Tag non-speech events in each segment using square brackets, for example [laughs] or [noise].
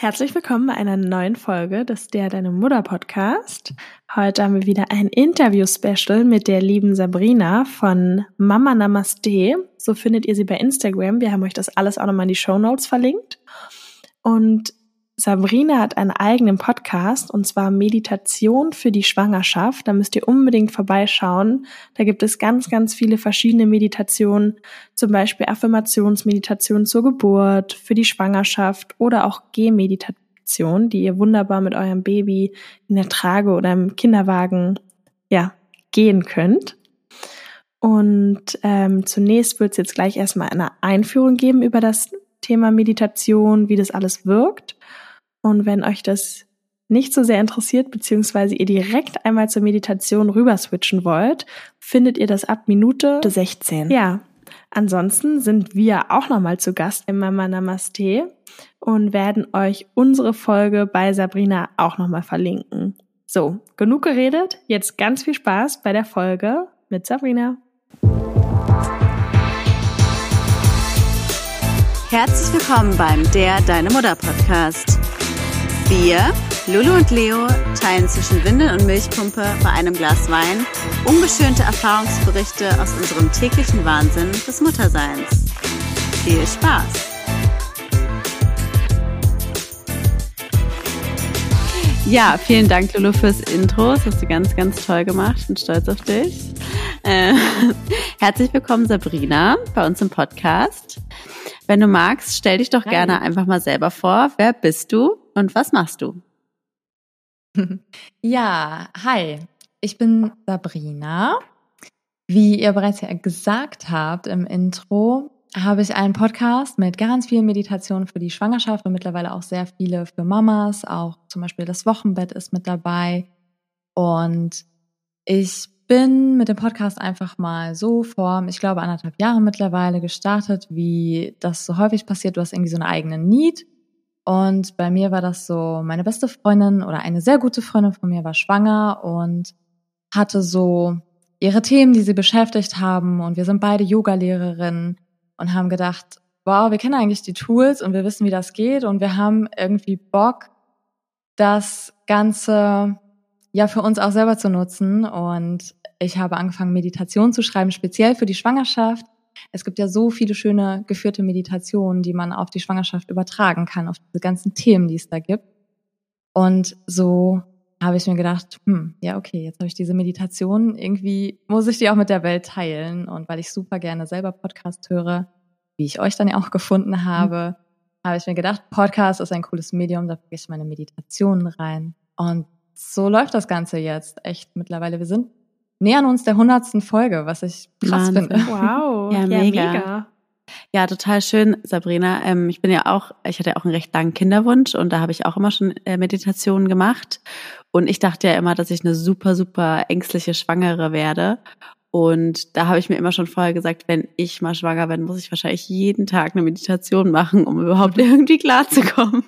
Herzlich willkommen bei einer neuen Folge des Der Deine Mutter Podcast. Heute haben wir wieder ein Interview-Special mit der lieben Sabrina von Mama Namaste. So findet ihr sie bei Instagram. Wir haben euch das alles auch nochmal in die Show Notes verlinkt. Und Sabrina hat einen eigenen Podcast und zwar Meditation für die Schwangerschaft. Da müsst ihr unbedingt vorbeischauen. Da gibt es ganz, ganz viele verschiedene Meditationen, zum Beispiel Affirmationsmeditation zur Geburt, für die Schwangerschaft oder auch Gehmeditation, die ihr wunderbar mit eurem Baby in der Trage oder im Kinderwagen ja gehen könnt. Und ähm, zunächst wird es jetzt gleich erstmal eine Einführung geben über das Thema Meditation, wie das alles wirkt. Und wenn euch das nicht so sehr interessiert, beziehungsweise ihr direkt einmal zur Meditation rüber switchen wollt, findet ihr das ab Minute 16. Ja. Ansonsten sind wir auch nochmal zu Gast im Mama Namaste und werden euch unsere Folge bei Sabrina auch nochmal verlinken. So, genug geredet. Jetzt ganz viel Spaß bei der Folge mit Sabrina. Herzlich willkommen beim Der Deine Mutter Podcast. Wir, Lulu und Leo, teilen zwischen Windel und Milchpumpe bei einem Glas Wein ungeschönte Erfahrungsberichte aus unserem täglichen Wahnsinn des Mutterseins. Viel Spaß! Ja, vielen Dank, Lulu, fürs Intro. Das hast du ganz, ganz toll gemacht. Ich bin stolz auf dich. Äh, [laughs] herzlich willkommen, Sabrina, bei uns im Podcast. Wenn du magst, stell dich doch Hi. gerne einfach mal selber vor. Wer bist du und was machst du? [laughs] Ja, hi, ich bin Sabrina. Wie ihr bereits gesagt habt im Intro, habe ich einen Podcast mit ganz vielen Meditationen für die Schwangerschaft und mittlerweile auch sehr viele für Mamas. Auch zum Beispiel das Wochenbett ist mit dabei. Und ich bin mit dem Podcast einfach mal so vor, ich glaube, anderthalb Jahre mittlerweile gestartet, wie das so häufig passiert. Du hast irgendwie so eine eigene Need und bei mir war das so, meine beste Freundin oder eine sehr gute Freundin von mir war schwanger und hatte so ihre Themen, die sie beschäftigt haben. Und wir sind beide Yoga-Lehrerinnen und haben gedacht, wow, wir kennen eigentlich die Tools und wir wissen, wie das geht. Und wir haben irgendwie Bock, das Ganze ja für uns auch selber zu nutzen. Und ich habe angefangen, Meditation zu schreiben, speziell für die Schwangerschaft es gibt ja so viele schöne geführte Meditationen, die man auf die Schwangerschaft übertragen kann, auf diese ganzen Themen, die es da gibt. Und so habe ich mir gedacht, hm, ja, okay, jetzt habe ich diese Meditation, irgendwie muss ich die auch mit der Welt teilen. Und weil ich super gerne selber Podcast höre, wie ich euch dann ja auch gefunden mhm. habe, mhm. habe ich mir gedacht, Podcast ist ein cooles Medium, da packe ich meine Meditationen rein. Und so läuft das Ganze jetzt echt mittlerweile. Wir sind nähern uns der hundertsten Folge, was ich krass Wahnsinn. finde. Wow, [laughs] ja, mega. mega. Ja, total schön, Sabrina. Ähm, ich bin ja auch, ich hatte ja auch einen recht langen Kinderwunsch und da habe ich auch immer schon äh, Meditationen gemacht. Und ich dachte ja immer, dass ich eine super, super ängstliche Schwangere werde. Und da habe ich mir immer schon vorher gesagt, wenn ich mal schwanger bin, muss ich wahrscheinlich jeden Tag eine Meditation machen, um überhaupt [laughs] irgendwie klarzukommen.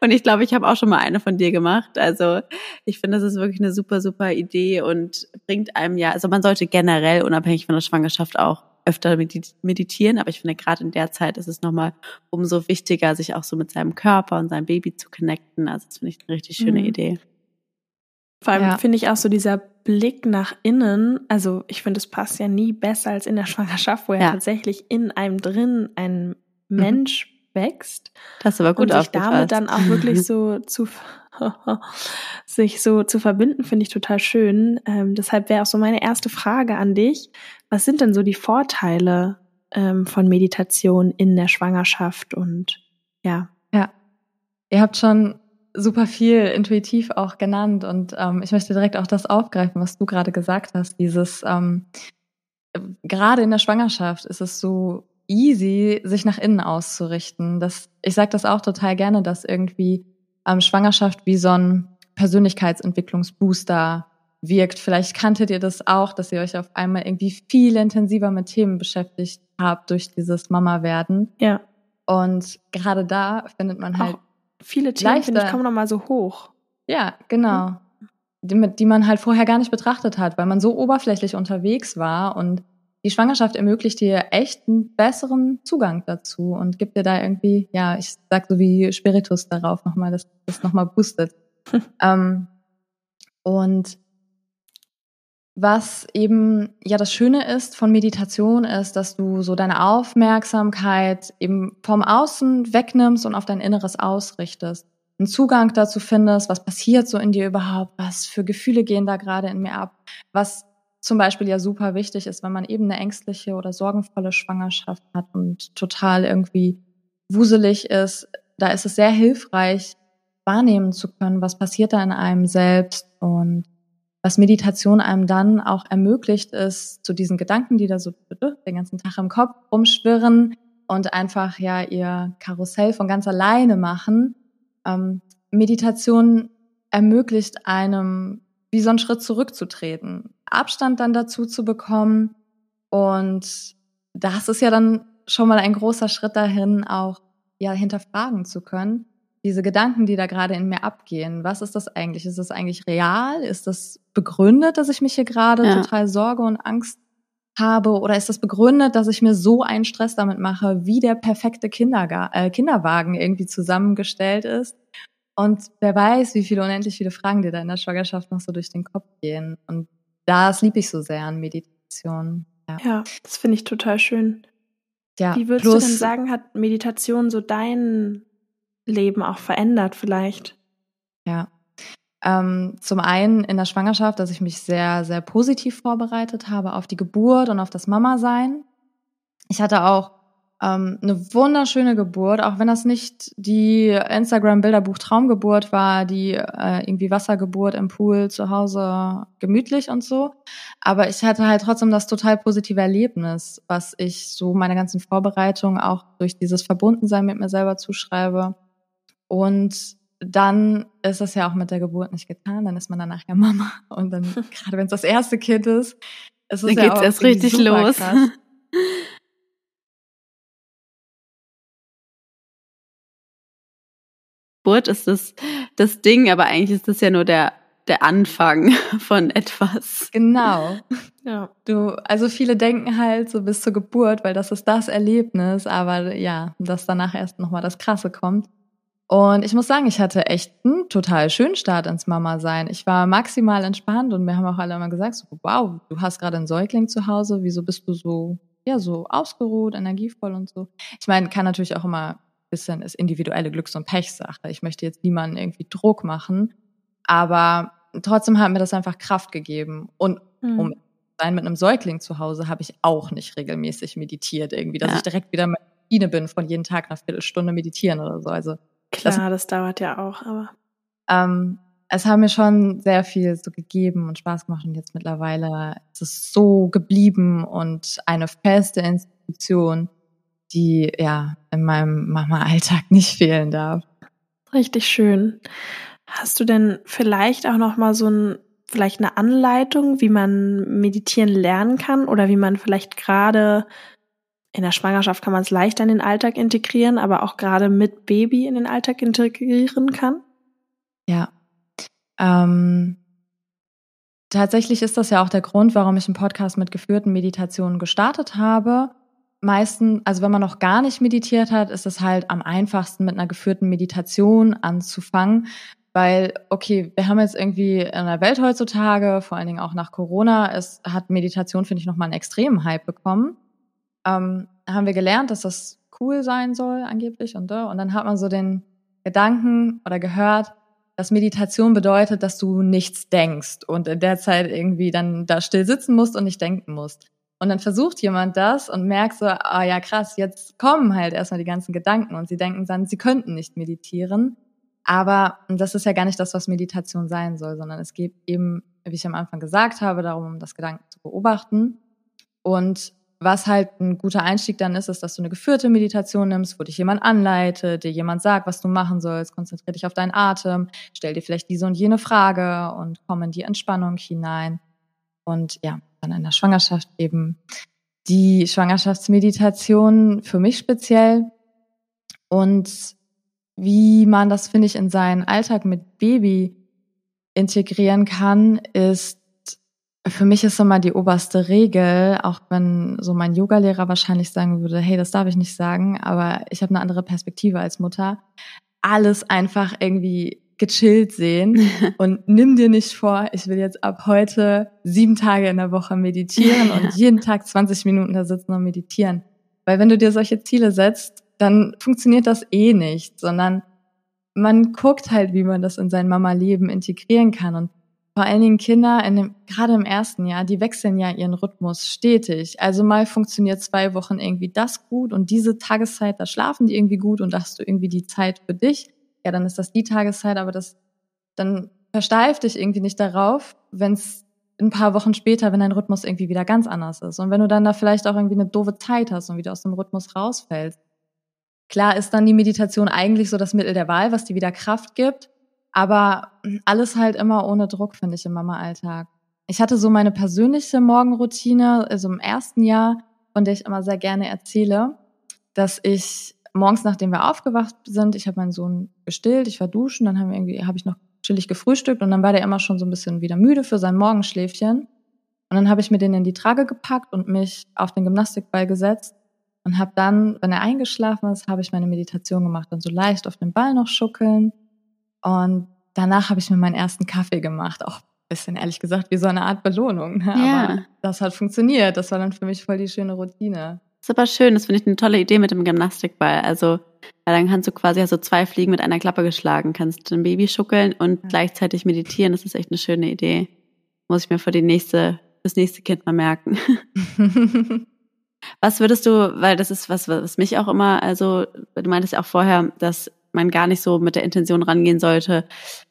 Und ich glaube, ich habe auch schon mal eine von dir gemacht. Also ich finde, das ist wirklich eine super, super Idee und bringt einem ja, also man sollte generell unabhängig von der Schwangerschaft auch öfter meditieren, aber ich finde gerade in der Zeit ist es nochmal umso wichtiger, sich auch so mit seinem Körper und seinem Baby zu connecten. Also das finde ich eine richtig schöne mhm. Idee. Vor allem ja. finde ich auch so dieser Blick nach innen, also ich finde, es passt ja nie besser als in der [laughs] Schwangerschaft, wo ja, ja tatsächlich in einem drin ein mhm. Wächst. Das ist aber gut Und sich damit dann auch wirklich so zu [laughs] sich so zu verbinden, finde ich total schön. Ähm, deshalb wäre auch so meine erste Frage an dich. Was sind denn so die Vorteile ähm, von Meditation in der Schwangerschaft und ja? Ja, ihr habt schon super viel intuitiv auch genannt und ähm, ich möchte direkt auch das aufgreifen, was du gerade gesagt hast. Dieses ähm, gerade in der Schwangerschaft ist es so easy, sich nach innen auszurichten. Das, ich sage das auch total gerne, dass irgendwie ähm, Schwangerschaft wie so ein Persönlichkeitsentwicklungsbooster wirkt. Vielleicht kanntet ihr das auch, dass ihr euch auf einmal irgendwie viel intensiver mit Themen beschäftigt habt durch dieses Mama-Werden. Ja. Und gerade da findet man halt auch viele Themen, finde ich, kommen nochmal so hoch. Ja, genau. Die, die man halt vorher gar nicht betrachtet hat, weil man so oberflächlich unterwegs war und die Schwangerschaft ermöglicht dir echt einen besseren Zugang dazu und gibt dir da irgendwie, ja, ich sag so wie Spiritus darauf nochmal, dass das nochmal boostet. ähm, und was eben ja das Schöne ist von Meditation ist, dass du so deine Aufmerksamkeit eben vom Außen wegnimmst und auf dein Inneres ausrichtest. Einen Zugang dazu findest, was passiert so in dir überhaupt, was für Gefühle gehen da gerade in mir ab, was zum Beispiel ja super wichtig ist, wenn man eben eine ängstliche oder sorgenvolle Schwangerschaft hat und total irgendwie wuselig ist. Da ist es sehr hilfreich, wahrnehmen zu können, was passiert da in einem selbst und was Meditation einem dann auch ermöglicht, ist zu diesen Gedanken, die da so den ganzen Tag im Kopf rumschwirren und einfach ja ihr Karussell von ganz alleine machen. Ähm, Meditation ermöglicht einem, wie so einen Schritt zurückzutreten, Abstand dann dazu zu bekommen. Und das ist ja dann schon mal ein großer Schritt dahin, auch ja hinterfragen zu können diese Gedanken, die da gerade in mir abgehen, was ist das eigentlich? Ist das eigentlich real? Ist das begründet, dass ich mich hier gerade ja. total Sorge und Angst habe? Oder ist das begründet, dass ich mir so einen Stress damit mache, wie der perfekte Kinderga äh, Kinderwagen irgendwie zusammengestellt ist? Und wer weiß, wie viele unendlich viele Fragen dir da in der Schwangerschaft noch so durch den Kopf gehen. Und das liebe ich so sehr an Meditation. Ja, ja das finde ich total schön. Ja, Wie würdest du denn sagen, hat Meditation so deinen Leben auch verändert vielleicht? Ja. Ähm, zum einen in der Schwangerschaft, dass ich mich sehr, sehr positiv vorbereitet habe auf die Geburt und auf das Mama-Sein. Ich hatte auch ähm, eine wunderschöne Geburt, auch wenn das nicht die Instagram-Bilderbuch Traumgeburt war, die äh, irgendwie Wassergeburt im Pool zu Hause gemütlich und so. Aber ich hatte halt trotzdem das total positive Erlebnis, was ich so meine ganzen Vorbereitungen auch durch dieses Verbundensein mit mir selber zuschreibe. Und dann ist es ja auch mit der Geburt nicht getan, dann ist man dann nachher Mama. Und dann, [laughs] gerade wenn es das erste Kind ist, ist es dann ja geht's auch erst richtig los. Krass. Geburt ist das, das Ding, aber eigentlich ist das ja nur der, der Anfang [laughs] von etwas. Genau. [laughs] Ja. Du, also viele denken halt so bis zur Geburt, weil das ist das Erlebnis, aber ja, dass danach erst nochmal das Krasse kommt. Und ich muss sagen, ich hatte echt einen total schönen Start ins Mama-Sein. Ich war maximal entspannt und mir haben auch alle immer gesagt, so, wow, du hast gerade einen Säugling zu Hause, wieso bist du so, ja, so ausgeruht, energievoll und so. Ich meine, kann natürlich auch immer bisschen ist individuelle Glücks- und Pechsache. Ich möchte jetzt niemanden irgendwie Druck machen, aber trotzdem hat mir das einfach Kraft gegeben. Und mhm. um sein mit einem Säugling zu Hause habe ich auch nicht regelmäßig meditiert irgendwie, dass ja. ich direkt wieder mit Routine bin von jeden Tag nach Viertelstunde meditieren oder so. Also Klar, das, das dauert ja auch, aber. Ähm, es hat mir schon sehr viel so gegeben und Spaß gemacht und jetzt mittlerweile ist es so geblieben und eine feste Institution, die ja in meinem Mama-Alltag [laughs] nicht fehlen darf. Richtig schön. Hast du denn vielleicht auch noch mal so ein vielleicht eine Anleitung, wie man meditieren lernen kann oder wie man vielleicht gerade in der Schwangerschaft kann man es leichter in den Alltag integrieren, aber auch gerade mit Baby in den Alltag integrieren kann? Ja. Ähm, tatsächlich ist das ja auch der Grund, warum ich einen Podcast mit geführten Meditationen gestartet habe. Meistens, also wenn man noch gar nicht meditiert hat, ist es halt am einfachsten mit einer geführten Meditation anzufangen, weil, okay, wir haben jetzt irgendwie in der Welt heutzutage, vor allen Dingen auch nach Corona, es hat Meditation, finde ich, nochmal einen extremen Hype bekommen ähm, haben wir gelernt, dass das cool sein soll angeblich und da. Und dann hat man so den Gedanken oder gehört, dass Meditation bedeutet, dass du nichts denkst und in der Zeit irgendwie dann da still sitzen musst und nicht denken musst. Und dann versucht jemand das und merkt so, ah ja krass, jetzt kommen halt erstmal die ganzen Gedanken und sie denken dann, sie könnten nicht meditieren. Aber das ist ja gar nicht das, was Meditation sein soll, sondern es geht eben, wie ich am Anfang gesagt habe, darum, das Gedanken zu beobachten und was halt ein guter Einstieg dann ist, ist, dass du eine geführte Meditation nimmst, wo dich jemand anleitet, dir jemand sagt, was du machen sollst, konzentrier dich auf deinen Atem, stell dir vielleicht diese und jene Frage und komm in die Entspannung hinein. Und ja, in der Schwangerschaft eben die Schwangerschaftsmeditation für mich speziell und wie man das, finde ich, in seinen Alltag mit Baby integrieren kann, ist für mich ist immer die oberste Regel, auch wenn so mein Yogalehrer wahrscheinlich sagen würde, hey, das darf ich nicht sagen, aber ich habe eine andere Perspektive als Mutter. Alles einfach irgendwie gechillt sehen [laughs] und nimm dir nicht vor, ich will jetzt ab heute sieben Tage in der Woche meditieren und [laughs] jeden Tag 20 Minuten da sitzen und meditieren. Weil wenn du dir solche Ziele setzt, dann funktioniert das eh nicht, sondern man guckt halt, wie man das in sein Mama-Leben integrieren kann. Und vor allen Dingen Kinder, in dem, gerade im ersten Jahr, die wechseln ja ihren Rhythmus stetig. Also mal funktioniert zwei Wochen irgendwie das gut und diese Tageszeit, da schlafen die irgendwie gut und da hast du irgendwie die Zeit für dich. Ja, dann ist das die Tageszeit, aber das, dann versteift dich irgendwie nicht darauf, wenn es ein paar Wochen später, wenn dein Rhythmus irgendwie wieder ganz anders ist. Und wenn du dann da vielleicht auch irgendwie eine doofe Zeit hast und wieder aus dem Rhythmus rausfällst. Klar ist dann die Meditation eigentlich so das Mittel der Wahl, was dir wieder Kraft gibt. Aber alles halt immer ohne Druck, finde ich, im Mama-Alltag. Ich hatte so meine persönliche Morgenroutine, also im ersten Jahr, von der ich immer sehr gerne erzähle, dass ich morgens, nachdem wir aufgewacht sind, ich habe meinen Sohn gestillt, ich war duschen, dann haben wir irgendwie, habe ich noch chillig gefrühstückt und dann war der immer schon so ein bisschen wieder müde für sein Morgenschläfchen. Und dann habe ich mir den in die Trage gepackt und mich auf den Gymnastikball gesetzt und habe dann, wenn er eingeschlafen ist, habe ich meine Meditation gemacht und so leicht auf den Ball noch schuckeln und danach habe ich mir meinen ersten Kaffee gemacht. Auch ein bisschen ehrlich gesagt wie so eine Art Belohnung. Ne? Ja. Aber das hat funktioniert. Das war dann für mich voll die schöne Routine. Das ist aber schön. Das finde ich eine tolle Idee mit dem Gymnastikball. Also, weil dann kannst du quasi also zwei Fliegen mit einer Klappe geschlagen. Kannst ein Baby schuckeln und ja. gleichzeitig meditieren. Das ist echt eine schöne Idee. Muss ich mir für die nächste, das nächste Kind mal merken. [laughs] was würdest du, weil das ist was, was mich auch immer, also du meintest ja auch vorher, dass man gar nicht so mit der Intention rangehen sollte,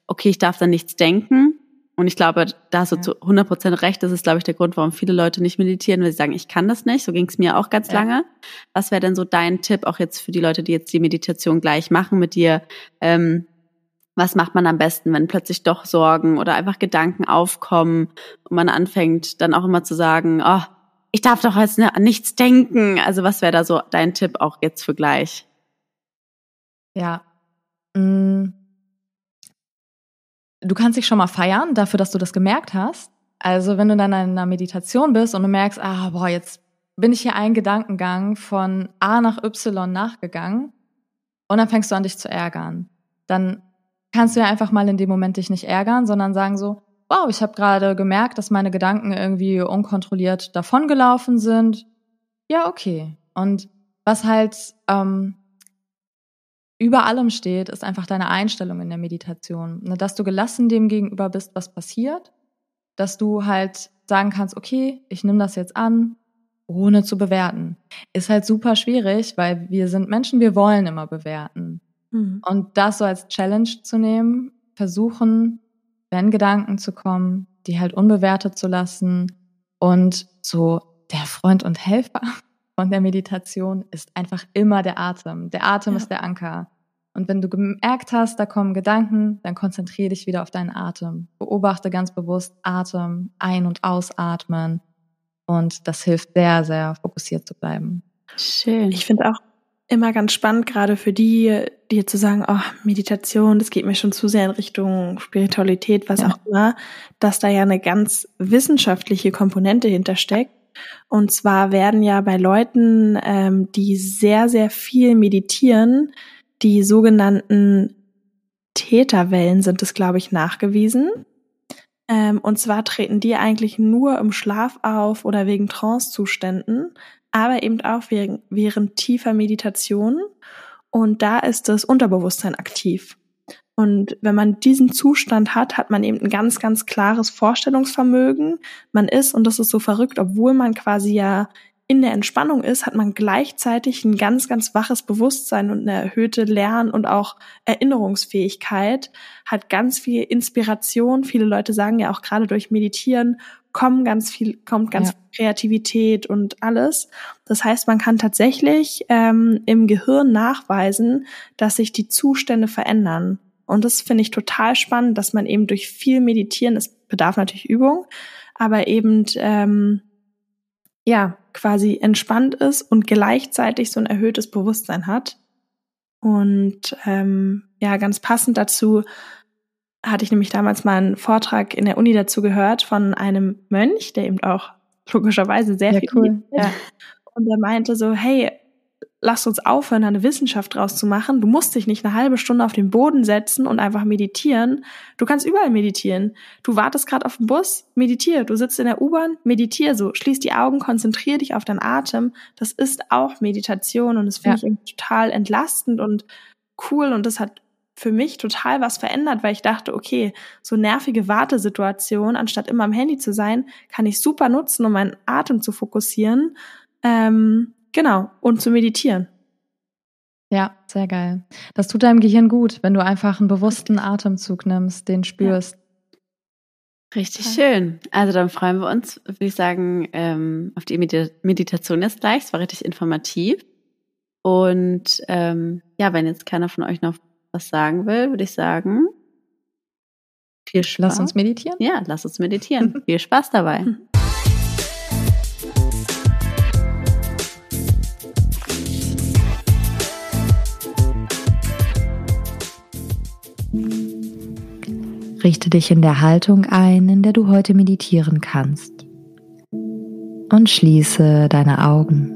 okay, ich darf dann nichts denken. Und ich glaube, da hast du ja. zu 100 Prozent recht. Das ist, glaube ich, der Grund, warum viele Leute nicht meditieren, weil sie sagen, ich kann das nicht. So ging es mir auch ganz ja. lange. Was wäre denn so dein Tipp, auch jetzt für die Leute, die jetzt die Meditation gleich machen mit dir? Ähm, was macht man am besten, wenn plötzlich doch Sorgen oder einfach Gedanken aufkommen und man anfängt dann auch immer zu sagen, oh, ich darf doch jetzt an nichts denken. Also was wäre da so dein Tipp auch jetzt für gleich? Ja, Mm. Du kannst dich schon mal feiern dafür, dass du das gemerkt hast. Also wenn du dann in einer Meditation bist und du merkst, ah, boah, jetzt bin ich hier einen Gedankengang von A nach Y nachgegangen und dann fängst du an, dich zu ärgern. Dann kannst du ja einfach mal in dem Moment dich nicht ärgern, sondern sagen so, wow, ich habe gerade gemerkt, dass meine Gedanken irgendwie unkontrolliert davongelaufen sind. Ja, okay. Und was halt ähm, über allem steht, ist einfach deine Einstellung in der Meditation. Ne, dass du gelassen dem gegenüber bist, was passiert, dass du halt sagen kannst, okay, ich nehme das jetzt an, ohne zu bewerten. Ist halt super schwierig, weil wir sind Menschen, wir wollen immer bewerten. Mhm. Und das so als Challenge zu nehmen, versuchen, wenn Gedanken zu kommen, die halt unbewertet zu lassen und so der Freund und Helfer von der Meditation ist einfach immer der Atem. Der Atem ja. ist der Anker. Und wenn du gemerkt hast, da kommen Gedanken, dann konzentriere dich wieder auf deinen Atem. Beobachte ganz bewusst Atem, ein- und ausatmen. Und das hilft sehr, sehr fokussiert zu bleiben. Schön. Ich finde auch immer ganz spannend, gerade für die, die jetzt zu so sagen, oh, Meditation, das geht mir schon zu sehr in Richtung Spiritualität, was ja. auch immer, dass da ja eine ganz wissenschaftliche Komponente hintersteckt. Und zwar werden ja bei Leuten, ähm, die sehr, sehr viel meditieren, die sogenannten Täterwellen sind es, glaube ich, nachgewiesen. Ähm, und zwar treten die eigentlich nur im Schlaf auf oder wegen Trancezuständen, aber eben auch während, während tiefer Meditation. Und da ist das Unterbewusstsein aktiv. Und wenn man diesen Zustand hat, hat man eben ein ganz, ganz klares Vorstellungsvermögen. Man ist, und das ist so verrückt, obwohl man quasi ja in der Entspannung ist, hat man gleichzeitig ein ganz, ganz waches Bewusstsein und eine erhöhte Lern- und auch Erinnerungsfähigkeit, hat ganz viel Inspiration. Viele Leute sagen ja auch gerade durch Meditieren kommen ganz viel, kommt ganz ja. viel Kreativität und alles. Das heißt, man kann tatsächlich ähm, im Gehirn nachweisen, dass sich die Zustände verändern. Und das finde ich total spannend, dass man eben durch viel Meditieren, es bedarf natürlich Übung, aber eben ähm, ja quasi entspannt ist und gleichzeitig so ein erhöhtes Bewusstsein hat. Und ähm, ja, ganz passend dazu hatte ich nämlich damals mal einen Vortrag in der Uni dazu gehört von einem Mönch, der eben auch logischerweise sehr Ja, viel cool. ja. Und er meinte so, hey, lass uns aufhören, eine Wissenschaft draus zu machen. Du musst dich nicht eine halbe Stunde auf den Boden setzen und einfach meditieren. Du kannst überall meditieren. Du wartest gerade auf den Bus, meditier. Du sitzt in der U-Bahn, meditier so. Schließ die Augen, konzentrier dich auf deinen Atem. Das ist auch Meditation und das finde Ja. ich total entlastend und cool und das hat für mich total was verändert, weil ich dachte, okay, so nervige Wartesituationen, anstatt immer am Handy zu sein, kann ich super nutzen, um meinen Atem zu fokussieren. Ähm, genau, und zu meditieren. Ja, sehr geil. Das tut deinem Gehirn gut, wenn du einfach einen bewussten Atemzug nimmst, den spürst. Richtig schön. Also dann freuen wir uns, würde ich sagen, ähm, auf die Medi Meditation jetzt gleich. Es war richtig informativ. Und ähm, ja, wenn jetzt keiner von euch noch was sagen will, würde ich sagen, viel Spaß. Lass uns meditieren. Ja, lass uns meditieren. [laughs] viel Spaß dabei. [laughs] Richte dich in der Haltung ein, in der du heute meditieren kannst. Und schließe deine Augen.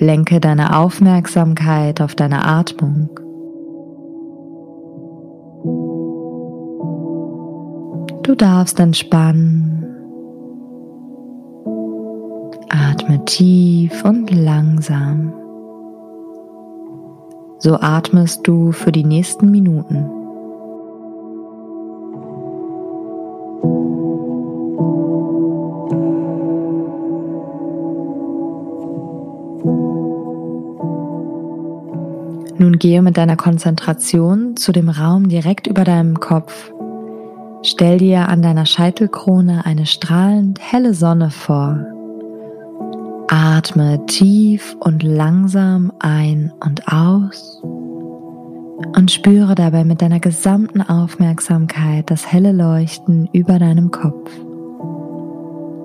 Lenke deine Aufmerksamkeit auf deine Atmung. Du darfst entspannen. Atme tief und langsam. So atmest du für die nächsten Minuten. Nun gehe mit deiner Konzentration zu dem Raum direkt über deinem Kopf. Stell dir an deiner Scheitelkrone eine strahlend helle Sonne vor. Atme tief und langsam ein und aus und spüre dabei mit deiner gesamten Aufmerksamkeit das helle Leuchten über deinem Kopf.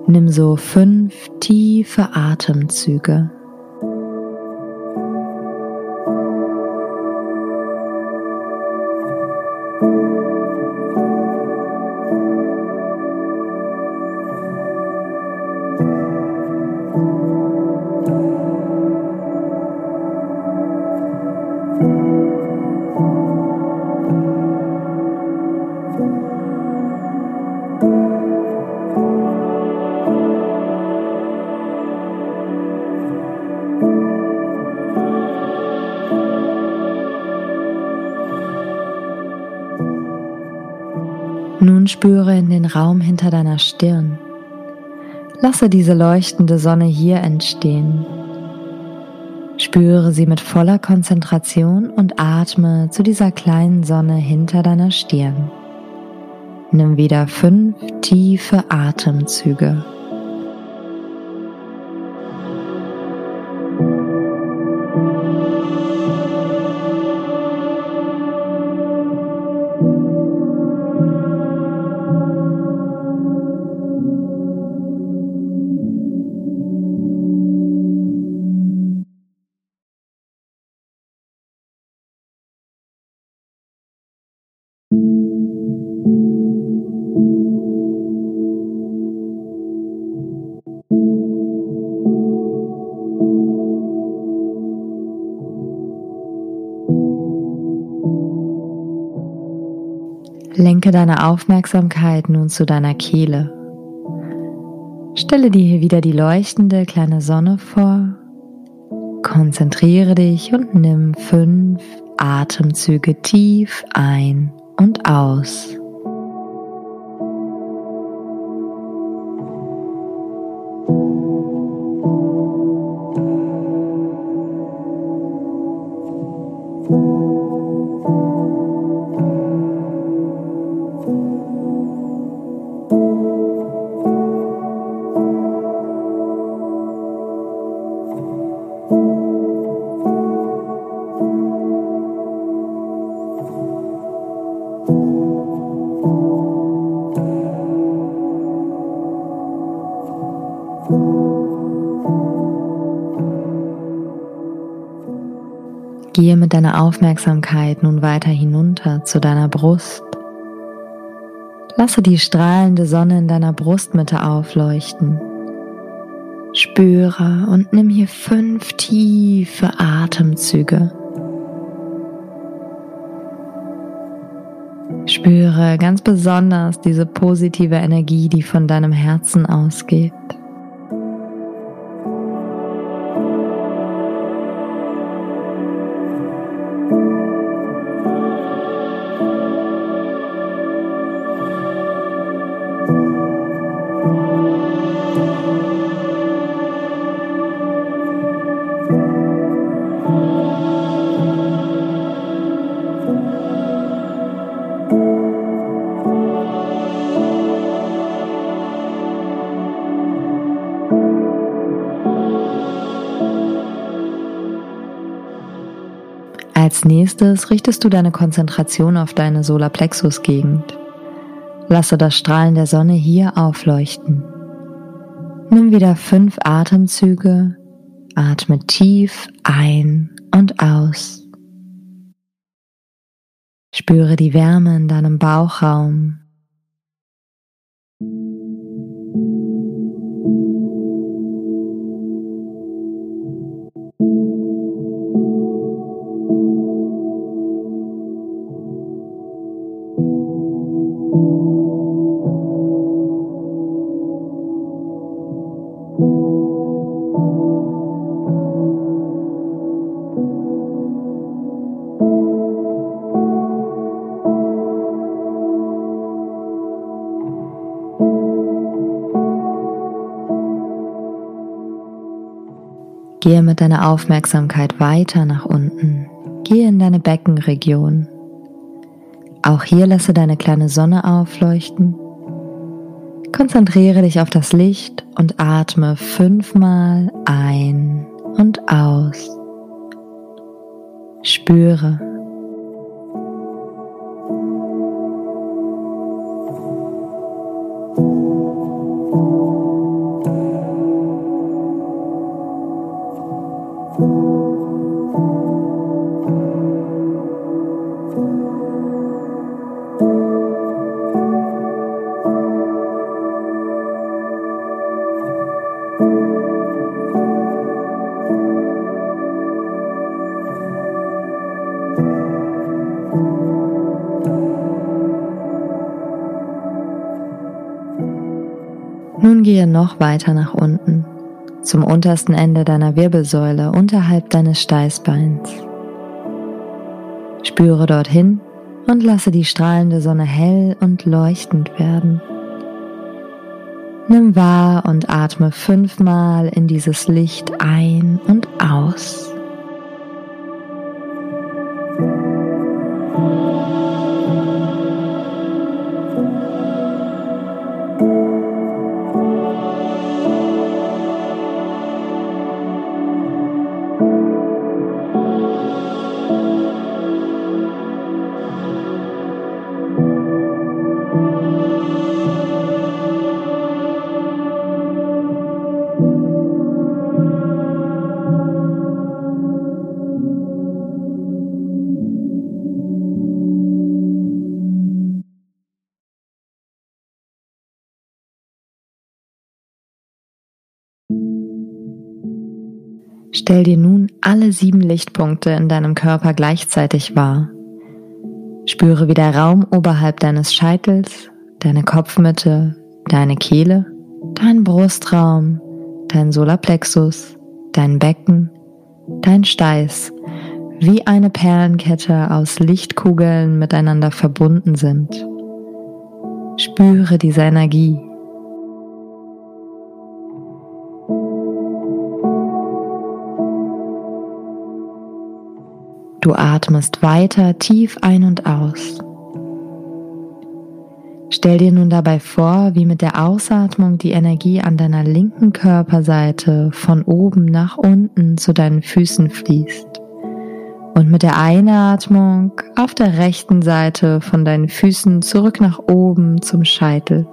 Nimm so fünf tiefe Atemzüge. In den Raum hinter deiner Stirn. Lasse diese leuchtende Sonne hier entstehen. Spüre sie mit voller Konzentration und atme zu dieser kleinen Sonne hinter deiner Stirn. Nimm wieder fünf tiefe Atemzüge. Lenke deine Aufmerksamkeit nun zu deiner Kehle. Stelle dir hier wieder die leuchtende kleine Sonne vor. Konzentriere dich und nimm fünf Atemzüge tief ein und aus. Aufmerksamkeit nun weiter hinunter zu deiner Brust. Lasse die strahlende Sonne in deiner Brustmitte aufleuchten. Spüre und nimm hier fünf tiefe Atemzüge. Spüre ganz besonders diese positive Energie, die von deinem Herzen ausgeht. Nächstes richtest du deine Konzentration auf deine Solarplexus-Gegend. Lasse das Strahlen der Sonne hier aufleuchten. Nimm wieder fünf Atemzüge, atme tief ein und aus. Spüre die Wärme in deinem Bauchraum Gehe mit deiner Aufmerksamkeit weiter nach unten. Gehe in deine Beckenregion. Auch hier lasse deine kleine Sonne aufleuchten. Konzentriere dich auf das Licht und atme fünfmal ein und aus. Spüre, noch weiter nach unten, zum untersten Ende deiner Wirbelsäule unterhalb deines Steißbeins. Spüre dorthin und lasse die strahlende Sonne hell und leuchtend werden. Nimm wahr und atme fünfmal in dieses Licht ein und aus. Stell dir nun alle sieben Lichtpunkte in deinem Körper gleichzeitig wahr. Spüre, wie der Raum oberhalb deines Scheitels, deine Kopfmitte, deine Kehle, dein Brustraum, dein Solarplexus, dein Becken, dein Steiß wie eine Perlenkette aus Lichtkugeln miteinander verbunden sind. Spüre diese Energie Du atmest weiter tief ein und aus. Stell dir nun dabei vor, wie mit der Ausatmung die Energie an deiner linken Körperseite von oben nach unten zu deinen Füßen fließt und mit der Einatmung auf der rechten Seite von deinen Füßen zurück nach oben zum Scheitel.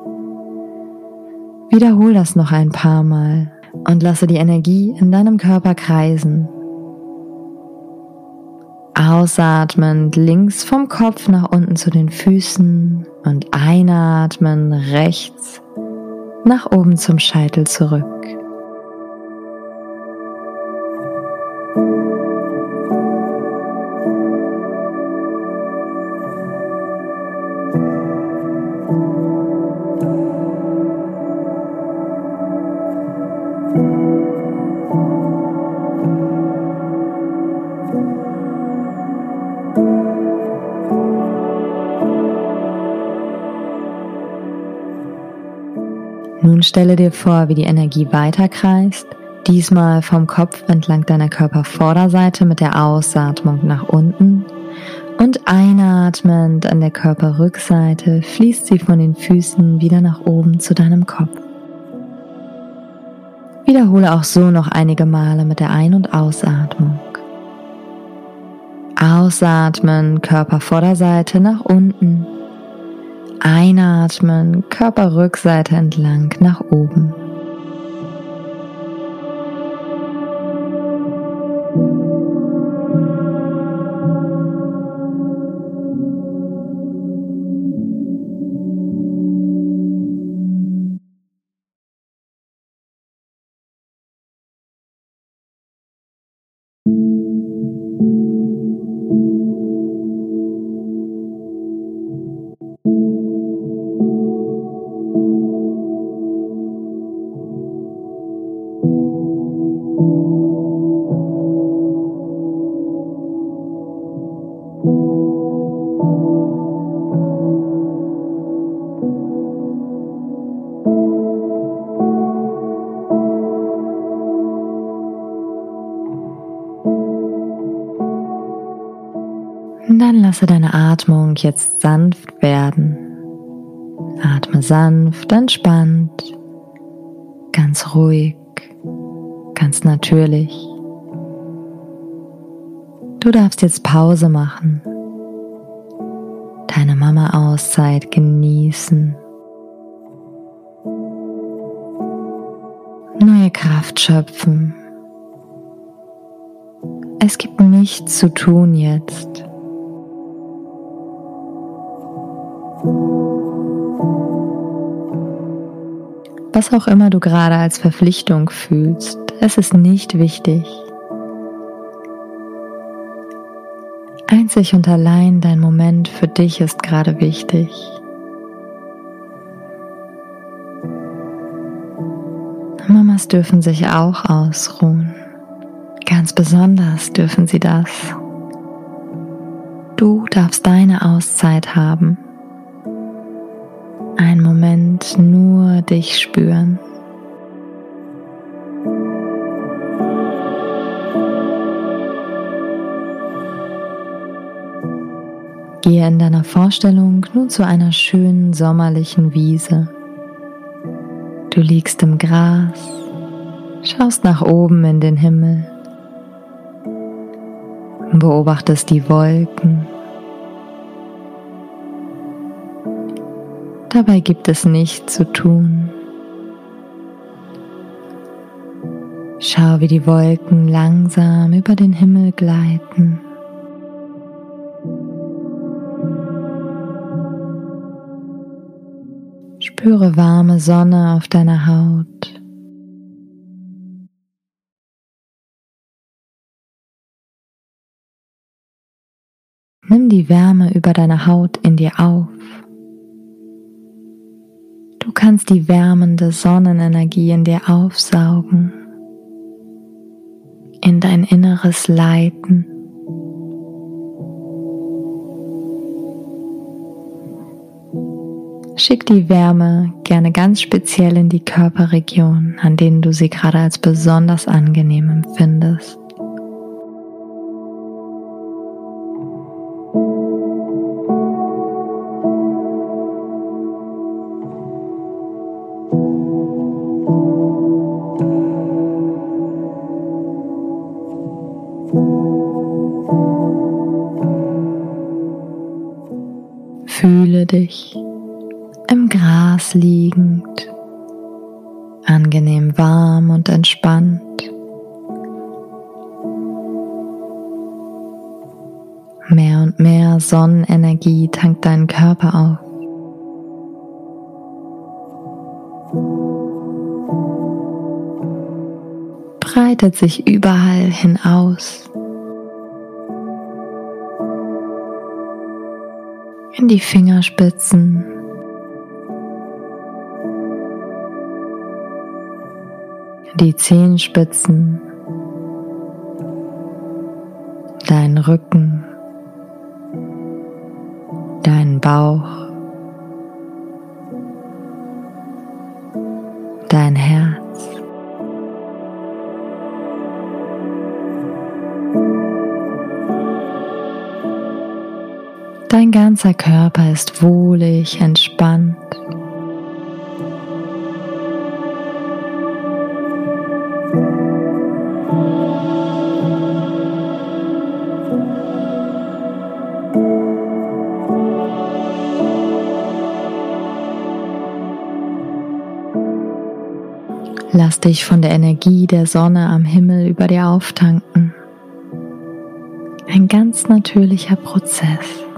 Wiederhol das noch ein paar Mal und lasse die Energie in deinem Körper kreisen Ausatmend links vom Kopf nach unten zu den Füßen und einatmen rechts nach oben zum Scheitel zurück. Nun stelle dir vor, wie die Energie weiterkreist, diesmal vom Kopf entlang deiner Körpervorderseite mit der Ausatmung nach unten und einatmend an der Körperrückseite fließt sie von den Füßen wieder nach oben zu deinem Kopf. Wiederhole auch so noch einige Male mit der Ein- und Ausatmung. Ausatmen, Körpervorderseite nach unten Einatmen, Körperrückseite entlang nach oben. Atmung jetzt sanft werden. Atme sanft, entspannt, ganz ruhig, ganz natürlich. Du darfst jetzt Pause machen, deine Mama-Auszeit genießen, neue Kraft schöpfen. Es gibt nichts zu tun jetzt. Was auch immer du gerade als Verpflichtung fühlst, es ist nicht wichtig. Einzig und allein dein Moment für dich ist gerade wichtig. Mamas dürfen sich auch ausruhen. Ganz besonders dürfen sie das. Du darfst deine Auszeit haben. Moment nur dich spüren. Gehe in deiner Vorstellung nun zu einer schönen sommerlichen Wiese. Du liegst im Gras, schaust nach oben in den Himmel, beobachtest die Wolken Dabei gibt es nichts zu tun. Schau, wie die Wolken langsam über den Himmel gleiten. Spüre warme Sonne auf deiner Haut. Nimm die Wärme über deine Haut in dir auf. Du kannst die wärmende Sonnenenergie in dir aufsaugen, in dein Inneres leiten. Schick die Wärme gerne ganz speziell in die Körperregion, an denen du sie gerade als besonders angenehm empfindest. Dich im Gras liegend, angenehm warm und entspannt. Mehr und mehr Sonnenenergie tankt deinen Körper auf. Breitet sich überall hin aus. In die Fingerspitzen. In die Zehenspitzen. Deinen Rücken deinen Bauch, Dein ganzer Körper ist wohlig, entspannt. Lass dich von der Energie der Sonne am Himmel über dir auftanken. Ein ganz natürlicher Prozess.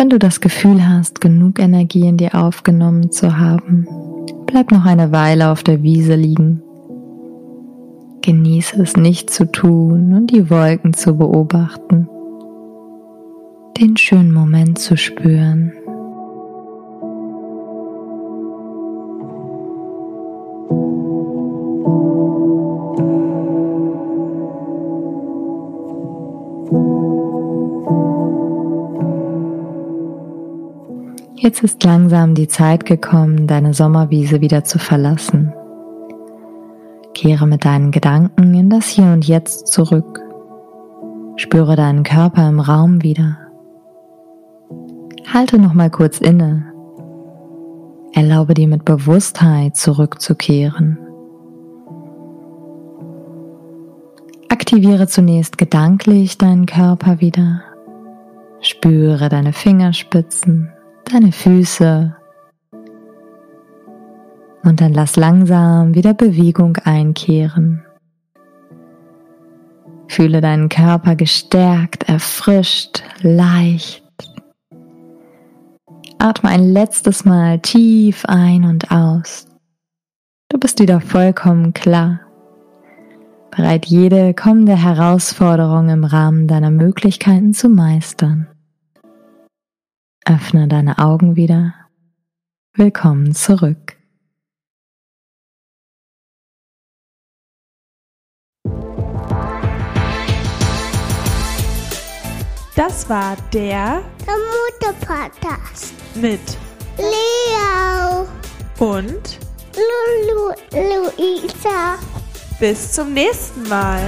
Wenn du das Gefühl hast, genug Energie in dir aufgenommen zu haben, bleib noch eine Weile auf der Wiese liegen. Genieße es nicht zu tun und die Wolken zu beobachten, den schönen Moment zu spüren. Jetzt ist langsam die Zeit gekommen, deine Sommerwiese wieder zu verlassen. Kehre mit deinen Gedanken in das Hier und Jetzt zurück. Spüre deinen Körper im Raum wieder. Halte noch mal kurz inne. Erlaube dir mit Bewusstheit zurückzukehren. Aktiviere zunächst gedanklich deinen Körper wieder. Spüre deine Fingerspitzen, deine Füße und dann lass langsam wieder Bewegung einkehren. Fühle deinen Körper gestärkt, erfrischt, leicht. Atme ein letztes Mal tief ein und aus. Du bist wieder vollkommen klar. Bereit, jede kommende Herausforderung im Rahmen deiner Möglichkeiten zu meistern. Öffne deine Augen wieder. Willkommen zurück. Das war der Der Mutter-Podcast. mit Leo, und Lulu, Luisa. bis zum nächsten Mal.